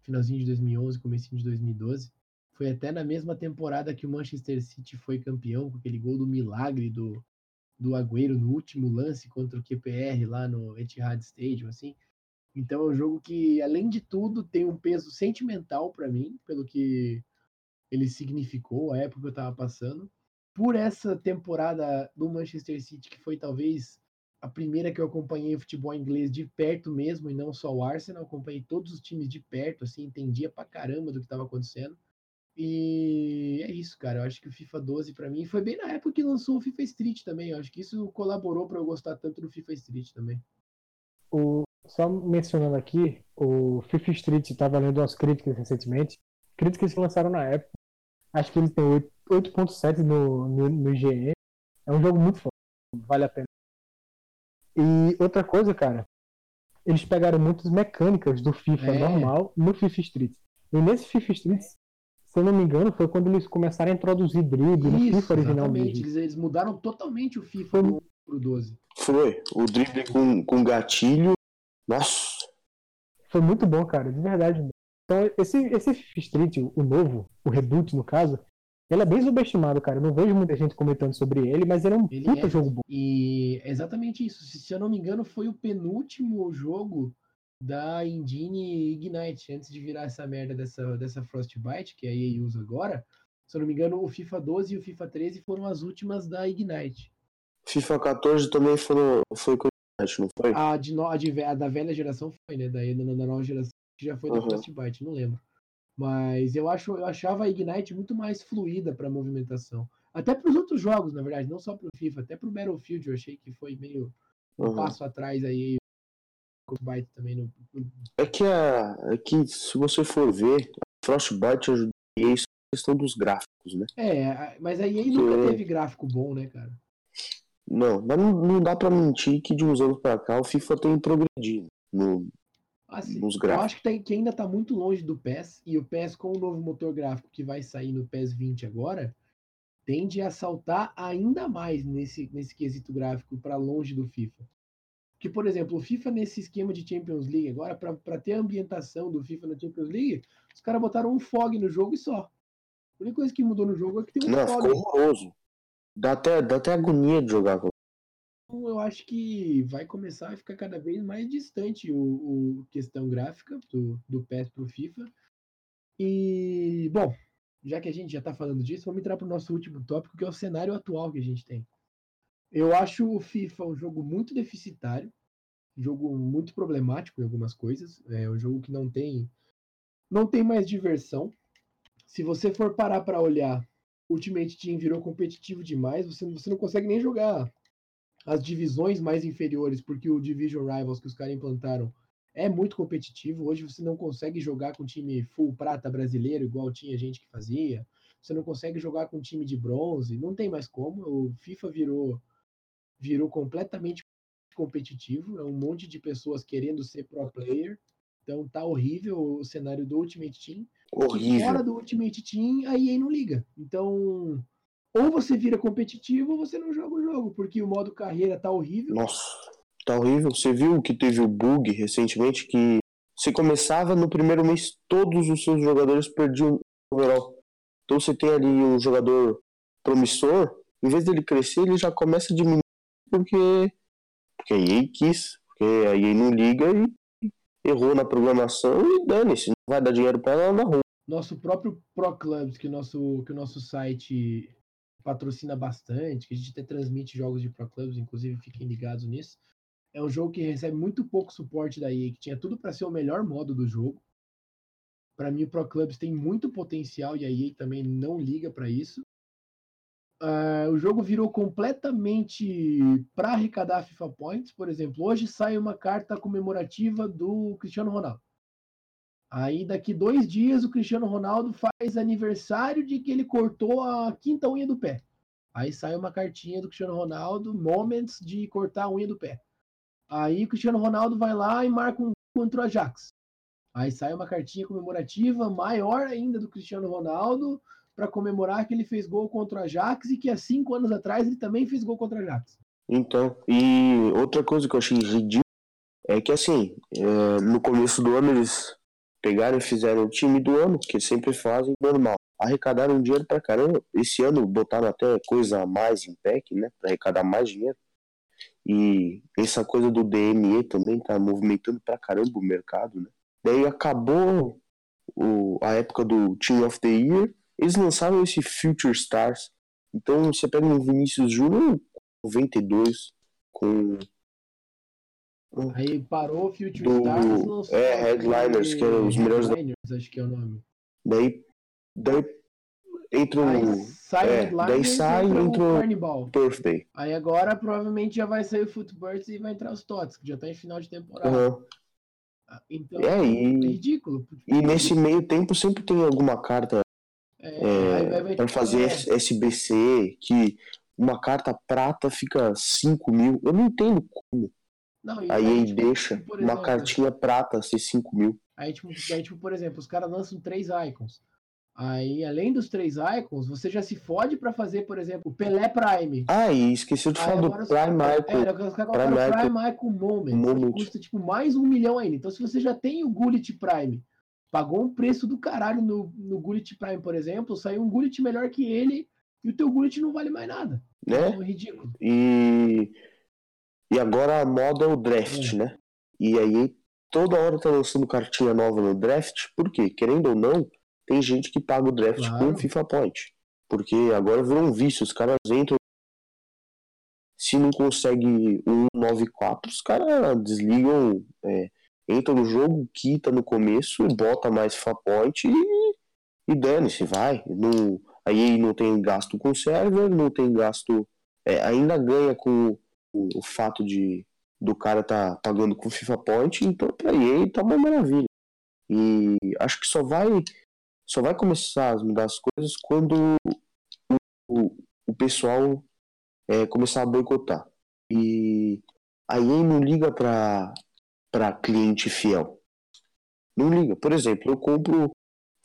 Speaker 1: Finalzinho de 2011, comecinho de 2012. Foi até na mesma temporada que o Manchester City foi campeão, com aquele gol do milagre do, do Agüero no último lance contra o QPR lá no Etihad Stadium, assim. Então é um jogo que, além de tudo, tem um peso sentimental para mim, pelo que ele significou, a época que eu estava passando. Por essa temporada do Manchester City, que foi talvez a primeira que eu acompanhei o futebol inglês de perto mesmo, e não só o Arsenal, acompanhei todos os times de perto, assim, entendia pra caramba do que estava acontecendo. E é isso, cara. Eu acho que o FIFA 12 para mim foi bem na época que lançou o FIFA Street também. Eu acho que isso colaborou para eu gostar tanto do FIFA Street também.
Speaker 3: O, só mencionando aqui, o FIFA Street estava lendo umas críticas recentemente. Críticas que lançaram na época. Acho que ele tem 8.7 no, no, no IGN. É um jogo muito forte. Vale a pena. E outra coisa, cara. Eles pegaram muitas mecânicas do FIFA é. normal no FIFA Street. E nesse FIFA Street, se eu não me engano, foi quando eles começaram a introduzir drible no FIFA original mesmo.
Speaker 1: Eles, eles mudaram totalmente o FIFA foi... pro 12.
Speaker 2: Foi. O drible com, com gatilho. Nossa.
Speaker 3: Foi muito bom, cara, de verdade. Então, esse, esse FIFA Street, o novo, o Reboot no caso, ele é bem subestimado, cara. Eu não vejo muita gente comentando sobre ele, mas ele é um ele puta é. jogo bom.
Speaker 1: E é exatamente isso. Se, se eu não me engano, foi o penúltimo jogo da Engine Ignite, antes de virar essa merda dessa, dessa Frostbite, que a EA usa agora. Se eu não me engano, o FIFA 12 e o FIFA 13 foram as últimas da Ignite.
Speaker 2: FIFA 14 também foram, foi com Ignite, não foi?
Speaker 1: A, de, a, de, a da velha geração foi, né? Da, da, da nova geração, que já foi da uhum. Frostbite, não lembro. Mas eu, acho, eu achava a Ignite muito mais fluida para movimentação. Até para os outros jogos, na verdade, não só para o FIFA, até para o Battlefield eu achei que foi meio um uhum. passo atrás aí Frostbite também no.
Speaker 2: É que, a, é que se você for ver, a Frostbite isso a questão dos gráficos, né?
Speaker 1: É, mas a EA nunca teve gráfico bom, né, cara?
Speaker 2: Não, mas não, não dá pra mentir que de uns anos pra cá o FIFA tem progredido no,
Speaker 1: assim. Eu acho que, tem, que ainda tá muito longe do PES, e o PES com o novo motor gráfico que vai sair no PES 20 agora, tende a saltar ainda mais nesse, nesse quesito gráfico para longe do FIFA que, por exemplo, o FIFA nesse esquema de Champions League, agora, para ter a ambientação do FIFA na Champions League, os caras botaram um fog no jogo e só. A única coisa que mudou no jogo é que tem um
Speaker 2: Não, fog. Ficou horroroso. Dá até, dá até agonia de jogar com
Speaker 1: então, eu acho que vai começar a ficar cada vez mais distante o, o questão gráfica do, do PES para o FIFA. E, bom, já que a gente já está falando disso, vamos entrar para o nosso último tópico, que é o cenário atual que a gente tem. Eu acho o FIFA um jogo muito deficitário, jogo muito problemático em algumas coisas. É um jogo que não tem não tem mais diversão. Se você for parar para olhar, Ultimate Team virou competitivo demais. Você, você não consegue nem jogar as divisões mais inferiores, porque o Division Rivals que os caras implantaram é muito competitivo. Hoje você não consegue jogar com time full prata brasileiro, igual tinha gente que fazia. Você não consegue jogar com time de bronze. Não tem mais como. O FIFA virou virou completamente competitivo, é um monte de pessoas querendo ser pro player. Então tá horrível o cenário do Ultimate Team.
Speaker 2: Horrível.
Speaker 1: Fora do Ultimate Team, a EA não liga. Então, ou você vira competitivo ou você não joga o jogo, porque o modo carreira tá horrível.
Speaker 2: Nossa, tá horrível. Você viu que teve o bug recentemente que você começava no primeiro mês, todos os seus jogadores perdiam overall. Então você tem ali um jogador promissor, em vez dele crescer, ele já começa a diminuir porque, porque a EA quis, porque a EA não liga e errou na programação e dane-se, não vai dar dinheiro para ela na rua.
Speaker 1: Nosso próprio Pro Clubs, que, nosso, que o nosso site patrocina bastante, que a gente até transmite jogos de Pro Clubs, inclusive fiquem ligados nisso. É um jogo que recebe muito pouco suporte da EA, que tinha tudo para ser o melhor modo do jogo. Para mim, o Pro Clubs tem muito potencial e a EA também não liga para isso. Uh, o jogo virou completamente para arrecadar FIFA Points. Por exemplo, hoje sai uma carta comemorativa do Cristiano Ronaldo. Aí, daqui dois dias, o Cristiano Ronaldo faz aniversário de que ele cortou a quinta unha do pé. Aí sai uma cartinha do Cristiano Ronaldo, moments de cortar a unha do pé. Aí o Cristiano Ronaldo vai lá e marca um contra o Ajax. Aí sai uma cartinha comemorativa maior ainda do Cristiano Ronaldo, para comemorar que ele fez gol contra o Ajax e que há cinco anos atrás ele também fez gol contra o Ajax.
Speaker 2: Então, e outra coisa que eu achei ridículo é que assim, é, no começo do ano eles pegaram e fizeram o time do ano, que sempre fazem normal. arrecadaram dinheiro pra caramba. Esse ano botaram até coisa a mais em PEC, né? Pra arrecadar mais dinheiro. E essa coisa do DME também tá movimentando pra caramba o mercado, né? Daí acabou o, a época do Team of the Year, eles lançaram esse Future Stars. Então você pega um Vinícius Júnior 92 com
Speaker 1: Aí parou o Future
Speaker 2: Do-
Speaker 1: Stars lançou
Speaker 2: é, Headliners, que eram os melhores
Speaker 1: Headliners, acho que é o nome.
Speaker 2: daí daí entra o
Speaker 1: sai o
Speaker 2: é,
Speaker 1: Headliners
Speaker 2: daí sai,
Speaker 1: entra
Speaker 2: entra
Speaker 1: o
Speaker 2: o-
Speaker 1: Carnival.
Speaker 2: Birthday.
Speaker 1: Aí agora provavelmente já vai sair o Footbirds e vai entrar os Tots, que já tá em final de temporada.
Speaker 2: Aham.
Speaker 1: Então
Speaker 2: É,
Speaker 1: é
Speaker 2: e-
Speaker 1: ridículo.
Speaker 2: E nesse meio tempo sempre tem alguma carta
Speaker 1: É,
Speaker 2: é, para fazer
Speaker 1: é,
Speaker 2: SBC que uma carta prata fica 5 mil. Eu não entendo como.
Speaker 1: Não,
Speaker 2: Aí ele
Speaker 1: tipo,
Speaker 2: deixa uma
Speaker 1: exemplo,
Speaker 2: cartinha prata ser 5 mil.
Speaker 1: Aí, tipo, daí, tipo, por exemplo, os caras lançam três icons. Aí, além dos três icons, você já se fode pra fazer, por exemplo, Pelé Prime.
Speaker 2: Ah, e esqueceu de
Speaker 1: Aí
Speaker 2: falar do
Speaker 1: agora os-
Speaker 2: Prime
Speaker 1: É,
Speaker 2: Icon.
Speaker 1: os caras
Speaker 2: Prime Icon.
Speaker 1: Moment,
Speaker 2: Moment.
Speaker 1: que custa tipo mais um milhão ainda. Então, se você já tem o Gullit Prime, pagou um preço do caralho no, no Gullit Prime, por exemplo, saiu um Gullit melhor que ele e o teu Gullit não vale mais nada.
Speaker 2: né?
Speaker 1: É ridículo.
Speaker 2: E, e agora a moda é o draft,
Speaker 1: É.
Speaker 2: né? E aí toda hora tá lançando cartinha nova no draft, por quê? Querendo ou não, tem gente que paga o draft
Speaker 1: Claro.
Speaker 2: com FIFA Point. Porque agora virou um vício, os caras entram. Se não consegue um 9-4, os caras desligam, é, entra no jogo, quita no começo e bota mais FIFA Point e, e dane-se, vai. Não, aí não tem gasto com server, não tem gasto é, ainda ganha com o, fato de do cara tá pagando com FIFA Point, então pra EA tá uma maravilha. E acho que só vai só vai começar a mudar as coisas quando o, o, o pessoal é, começar a boicotar. E a EA não liga pra, pra cliente fiel. Não liga. Por exemplo, eu compro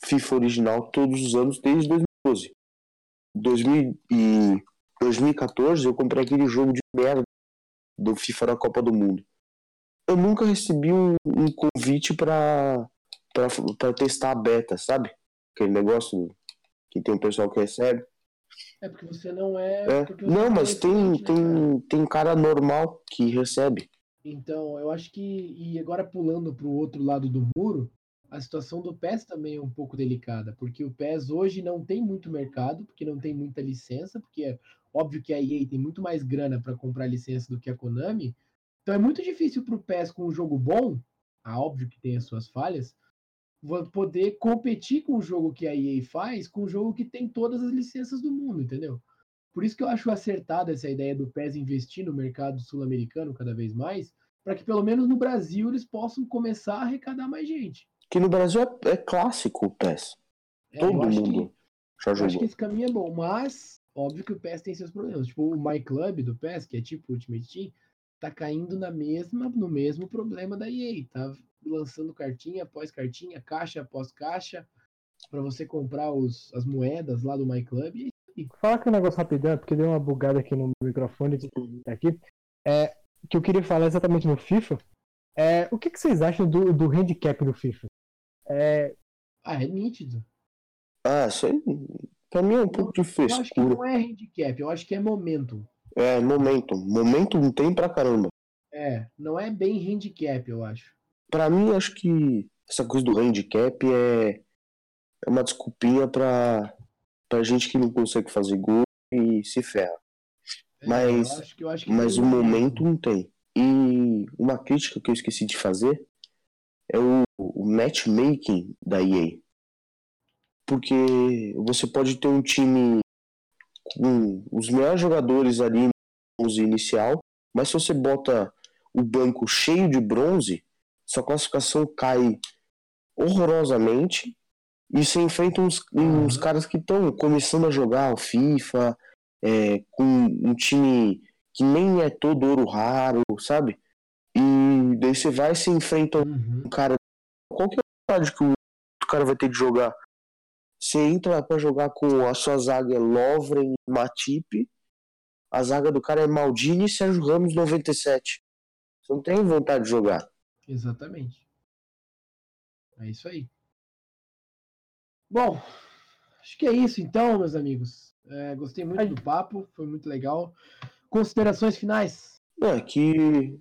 Speaker 2: FIFA original todos os anos desde 2012. 2000 e 2014 eu comprei aquele jogo de merda do FIFA da Copa do Mundo. Eu nunca recebi um, um convite pra, pra testar a beta, sabe? Aquele negócio que tem um pessoal que recebe.
Speaker 1: É porque você não é.
Speaker 2: É.
Speaker 1: você
Speaker 2: Não,
Speaker 1: é
Speaker 2: mas tem,
Speaker 1: né,
Speaker 2: tem, tem cara normal que recebe.
Speaker 1: Então, eu acho que. E agora pulando para o outro lado do muro, a situação do PES também é um pouco delicada, porque o PES hoje não tem muito mercado, porque não tem muita licença, porque é óbvio que a EA tem muito mais grana para comprar licença do que a Konami. Então é muito difícil para o PES com um jogo bom, ah, óbvio que tem as suas falhas, poder competir com o jogo que a EA faz com o jogo que tem todas as licenças do mundo, entendeu? Por isso que eu acho acertada essa ideia do PES investir no mercado sul-americano cada vez mais, para que pelo menos no Brasil eles possam começar a arrecadar mais gente.
Speaker 2: Que no Brasil é, é clássico o PES.
Speaker 1: É,
Speaker 2: Todo
Speaker 1: acho que-
Speaker 2: mundo já
Speaker 1: eu acho que
Speaker 2: jogou.
Speaker 1: esse caminho é bom, mas óbvio que o PES tem seus problemas. Tipo, o My Club do PES, que é tipo Ultimate Team, tá caindo na mesma, no mesmo problema da EA. Tá lançando cartinha após cartinha, caixa após caixa, para você comprar os, as moedas lá do My Club. E
Speaker 3: Fala aqui um negócio rapidão, porque deu uma bugada aqui no microfone aqui. É, que eu queria falar exatamente no FIFA. É, o que, que vocês acham do, do handicap do FIFA? É,
Speaker 1: ah, é nítido.
Speaker 2: Ah, isso aí pra mim é um pouco de
Speaker 1: Eu acho que
Speaker 2: frescura.
Speaker 1: não é handicap, eu acho que é momentum.
Speaker 2: É, momento. Momento não tem pra caramba.
Speaker 1: É, não é bem handicap, eu acho.
Speaker 2: Pra mim, acho que essa coisa do handicap é, é uma desculpinha pra, pra gente que não consegue fazer gol e se ferra.
Speaker 1: É,
Speaker 2: Mas-
Speaker 1: eu acho que, eu acho que
Speaker 2: Mas o
Speaker 1: um-
Speaker 2: momento não tem. E uma crítica que eu esqueci de fazer é o, o matchmaking da EA. Porque você pode ter um time com os melhores jogadores ali no 11 inicial, mas se você bota o banco cheio de bronze, sua classificação cai horrorosamente e você enfrenta uns, uns
Speaker 1: Uhum.
Speaker 2: caras que estão começando a jogar o FIFA, é, com um time que nem é todo ouro raro, sabe? E daí você vai e se enfrenta
Speaker 1: Uhum.
Speaker 2: um cara. Qual que é a vontade que o cara vai ter de jogar? Você entra pra jogar com a sua zaga é Lovren Matip. A zaga do cara é Maldini e Sérgio Ramos 97. Você não tem vontade de jogar.
Speaker 1: Exatamente. É isso aí. Bom, acho que é isso então, meus amigos. É, gostei muito do papo, foi muito legal. Considerações finais?
Speaker 2: Não, é que.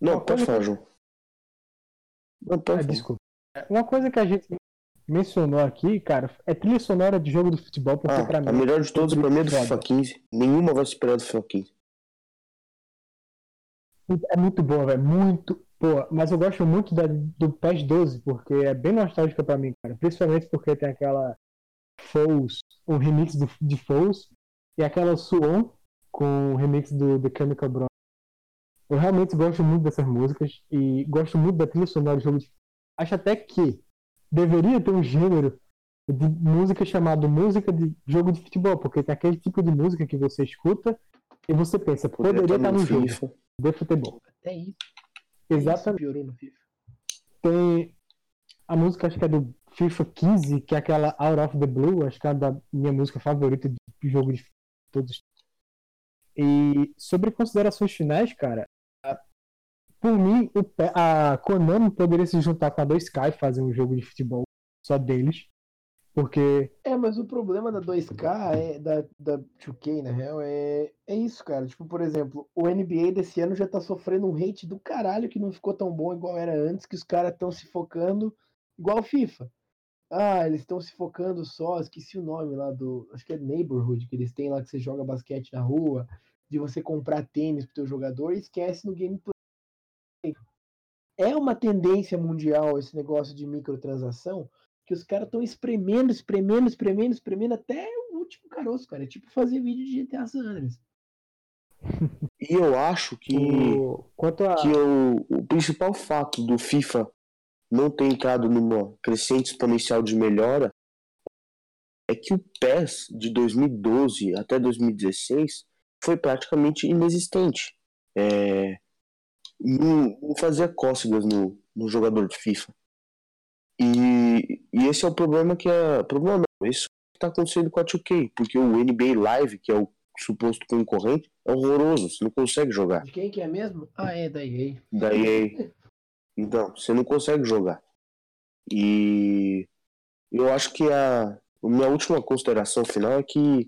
Speaker 2: Não, pode falar, João. Não, pode
Speaker 3: Ah,
Speaker 2: falar.
Speaker 3: desculpa. Uma coisa que a gente mencionou aqui, cara, é trilha sonora de jogo do futebol, porque
Speaker 2: Ah,
Speaker 3: pra
Speaker 2: a
Speaker 3: mim
Speaker 2: melhor de todas pra mim é do. FIFA 15. Nenhuma vai superar do FIFA 15.
Speaker 3: é muito boa, velho. Muito boa. Mas eu gosto muito da, do PES 12, porque é bem nostálgica pra mim, cara. Principalmente porque tem aquela Foes, o remix do, de Foes, e aquela Suon com o remix do The Chemical Brothers. Eu realmente gosto muito dessas músicas e gosto muito da trilha sonora do jogo. de- Acho até que deveria ter um gênero de música chamado música de jogo de futebol, porque tem aquele tipo de música que você escuta e você pensa, poderia
Speaker 2: tá
Speaker 3: estar no jogo
Speaker 2: FIFA.
Speaker 3: de futebol.
Speaker 1: Até isso.
Speaker 3: Exatamente.
Speaker 1: Isso piorou no FIFA.
Speaker 3: Tem a música, acho que é do FIFA 15, que é aquela Out of the Blue, acho que é a da minha música favorita de jogo de todos. E sobre considerações finais, cara, por mim, a Konami poderia se juntar com a 2K e fazer um jogo de futebol só deles, porque
Speaker 1: É, mas o problema da 2K, é, da, da 2K, na real, é, é isso, cara. Tipo, por exemplo, o NBA desse ano já tá sofrendo um hate do caralho que não ficou tão bom igual era antes, que os caras estão se focando igual FIFA. Ah, eles estão se focando só, esqueci o nome lá do. Acho que é Neighborhood, que eles têm lá que você joga basquete na rua, de você comprar tênis pro teu jogador e esquece no gameplay. É uma tendência mundial esse negócio de microtransação, que os caras estão espremendo, espremendo, espremendo, espremendo até o último caroço, cara. É tipo fazer vídeo de GTA San Andreas. <laughs>
Speaker 2: E eu acho que,
Speaker 3: o, quanto a.
Speaker 2: que o, o principal fato do FIFA não ter entrado numa crescente exponencial de melhora é que o PES de 2012 até 2016 foi praticamente inexistente. É, não, não fazia cócegas no, no jogador de FIFA. E, e esse é o problema que é. Problema não, isso está acontecendo com a 2K, porque o NBA Live, que é o suposto concorrente, é horroroso, você não consegue jogar.
Speaker 1: De quem que é mesmo? Ah, é, da EA.
Speaker 2: Da EA. Então, você não consegue jogar. E eu acho que a, a minha última consideração final é que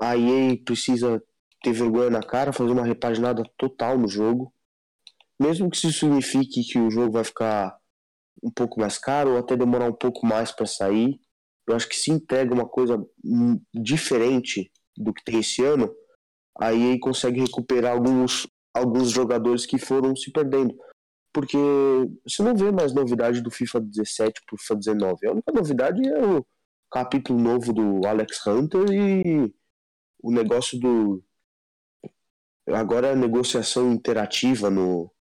Speaker 2: a EA precisa ter vergonha na cara, fazer uma repaginada total no jogo. Mesmo que isso signifique que o jogo vai ficar um pouco mais caro ou até demorar um pouco mais para sair. Eu acho que se entrega uma coisa hum, diferente do que tem esse ano, a EA consegue recuperar alguns, alguns jogadores que foram se perdendo. Porque você não vê mais novidade do FIFA 17 pro FIFA 19. A única novidade é o capítulo novo do Alex Hunter e o negócio do. Agora é negociação interativa no,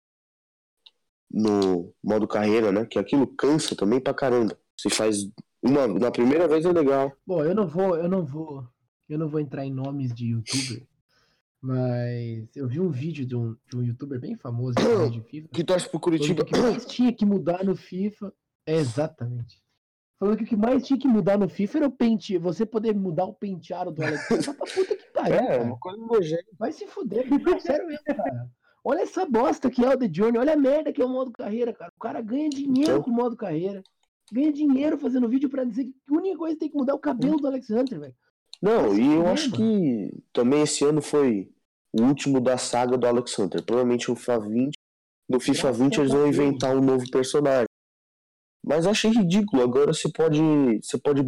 Speaker 2: no modo carreira, né? Que aquilo cansa também pra caramba. Você faz uma. Na primeira vez é legal.
Speaker 1: Bom, eu não vou, eu não vou, eu não vou entrar em nomes de youtuber, mas eu vi um vídeo de um, de um youtuber bem famoso de FIFA.
Speaker 2: Que torce pro Curitiba.
Speaker 1: que o que mais tinha que mudar no FIFA. É, exatamente. Falando que o que mais tinha que mudar no FIFA era o pente. Você poder mudar o penteado do Alex. Vai pra puta que pariu. <laughs>
Speaker 2: É,
Speaker 1: cara.
Speaker 2: uma coisa nojenta.
Speaker 1: Vai se fuder. <laughs> Sério mesmo, cara. Olha essa bosta que é o The Journey. Olha a merda que é o modo carreira, cara. O cara ganha dinheiro
Speaker 2: Então.
Speaker 1: com o modo carreira. Ganha dinheiro fazendo vídeo pra dizer que a única coisa que tem que mudar é o cabelo do Alex Hunter, velho.
Speaker 2: Não,
Speaker 1: Mas
Speaker 2: e eu
Speaker 1: é,
Speaker 2: acho
Speaker 1: mano.
Speaker 2: que também esse ano foi o último da saga do Alex Hunter. Provavelmente o FIFA 20. No FIFA
Speaker 1: Graças
Speaker 2: 20 eles vão inventar um novo personagem. Mas achei ridículo. Agora você pode. Você pode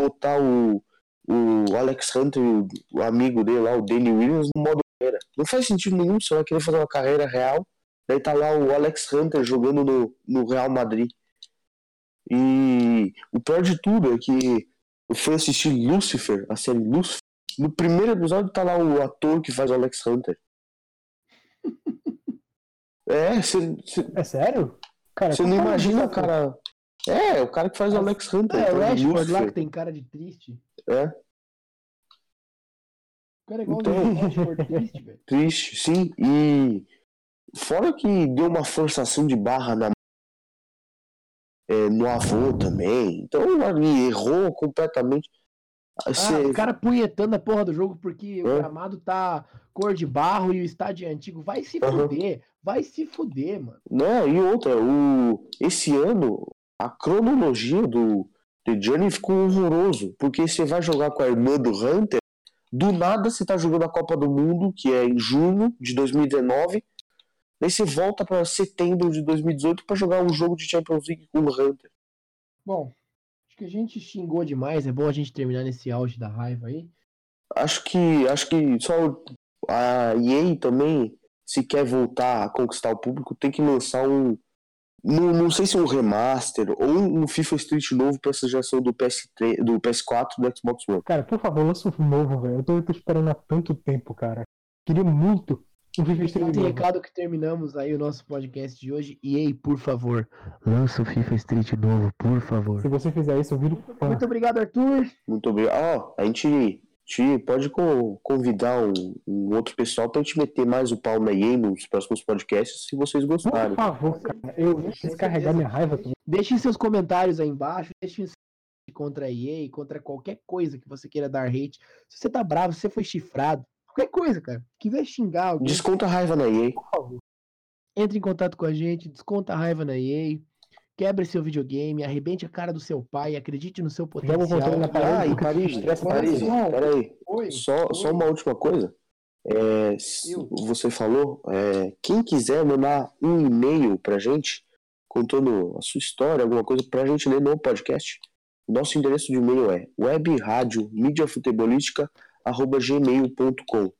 Speaker 2: botar o, o Alex Hunter o, o amigo dele lá, o Danny Williams, no modo carreira. Não faz sentido nenhum, você vai querer fazer uma carreira real. Daí tá lá o Alex Hunter jogando no, no Real Madrid. E o pior de tudo é que eu fui assistir Lucifer, a série Lucifer. No primeiro episódio tá lá o ator que faz o Alex Hunter. <laughs> É, você
Speaker 3: É sério? Cara,
Speaker 2: você não imagina o cara. É, o cara que faz o Alex Hunter.
Speaker 1: É, o
Speaker 2: faz
Speaker 1: Rashford lá que tem cara de triste.
Speaker 2: É,
Speaker 1: cara é igual
Speaker 2: Então.
Speaker 1: o triste, velho.
Speaker 2: triste, sim. E fora que deu uma forçação de barra na é, no avô também. Então ele errou completamente.
Speaker 1: Ah,
Speaker 2: Você-
Speaker 1: o cara punhetando a porra do jogo porque o
Speaker 2: É.
Speaker 1: gramado tá cor de barro e o estádio é antigo. Vai se
Speaker 2: Aham.
Speaker 1: fuder. Vai se fuder, mano.
Speaker 2: Não, e outra, o, esse ano, a cronologia do The Journey ficou horroroso, porque você vai jogar com a irmã do Hunter, do nada você tá jogando a Copa do Mundo, que é em junho de 2019, daí você volta para setembro de 2018 para jogar um jogo de Champions League com o Hunter.
Speaker 1: Bom, acho que a gente xingou demais, é bom a gente terminar nesse auge da raiva aí.
Speaker 2: Acho que acho que só a EA também, se quer voltar a conquistar o público, tem que lançar um não, não sei se é um remaster ou um FIFA Street novo pra essa geração do, PS3, do PS4 e do Xbox One.
Speaker 3: Cara, por favor, lança um novo, velho. Eu tô, tô, esperando há tanto tempo, cara. Queria muito um FIFA Street
Speaker 1: novo. recado que terminamos aí o nosso podcast de hoje. E aí, por favor, lança o FIFA Street novo, por favor.
Speaker 3: Se você fizer isso, eu viro
Speaker 1: fã. Muito obrigado, Arthur.
Speaker 2: Muito obrigado. Ó, a gente te pode convidar um, um outro pessoal para a gente meter mais o pau na EA nos próximos podcasts, se vocês gostarem.
Speaker 3: Por favor, cara, eu vou descarregar minha raiva.
Speaker 1: Deixem seus comentários aí embaixo, deixem contra a EA, contra qualquer coisa que você queira dar hate. Se você tá bravo, se você foi chifrado, qualquer coisa, cara. Quiser xingar alguém.
Speaker 2: Desconta a raiva na EA. Por favor.
Speaker 1: Entre em contato com a gente, desconta a raiva na EA. Quebre seu videogame, arrebente a cara do seu pai, acredite no seu potencial.
Speaker 2: Vamos na parada, ah, e Paris, Paris, peraí. Só, só uma última coisa. É, você falou, é, quem quiser mandar um e-mail pra gente, contando a sua história, alguma coisa pra gente ler no podcast, nosso endereço de e-mail é webradiomediafutebolística.gmail.com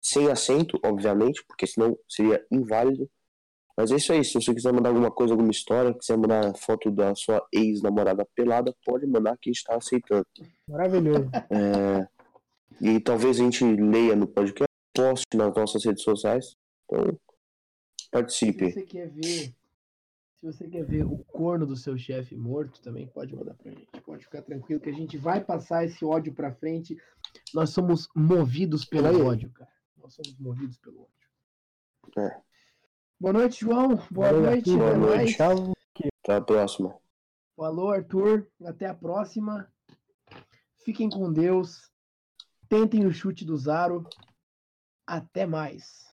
Speaker 2: Sem acento, obviamente, porque senão seria inválido. Mas é isso aí. Se você quiser mandar alguma coisa, alguma história, quiser mandar foto da sua ex-namorada pelada, pode mandar que a gente tá aceitando.
Speaker 3: Maravilhoso. <laughs>
Speaker 2: É... E talvez a gente leia no podcast, poste nas nossas redes sociais. Então, participe.
Speaker 1: Se você quer ver, se você quer ver o corno do seu chefe morto, também pode mandar pra gente. Pode ficar tranquilo que a gente vai passar esse ódio pra frente. Nós somos movidos pelo ódio, cara. Nós somos movidos pelo ódio.
Speaker 2: É.
Speaker 1: Boa noite, João. Boa, Boa noite.
Speaker 2: Boa noite. Tchau. Até a próxima.
Speaker 1: Falou, Arthur. Até a próxima. Fiquem com Deus. Tentem o chute do Zaro. Até mais.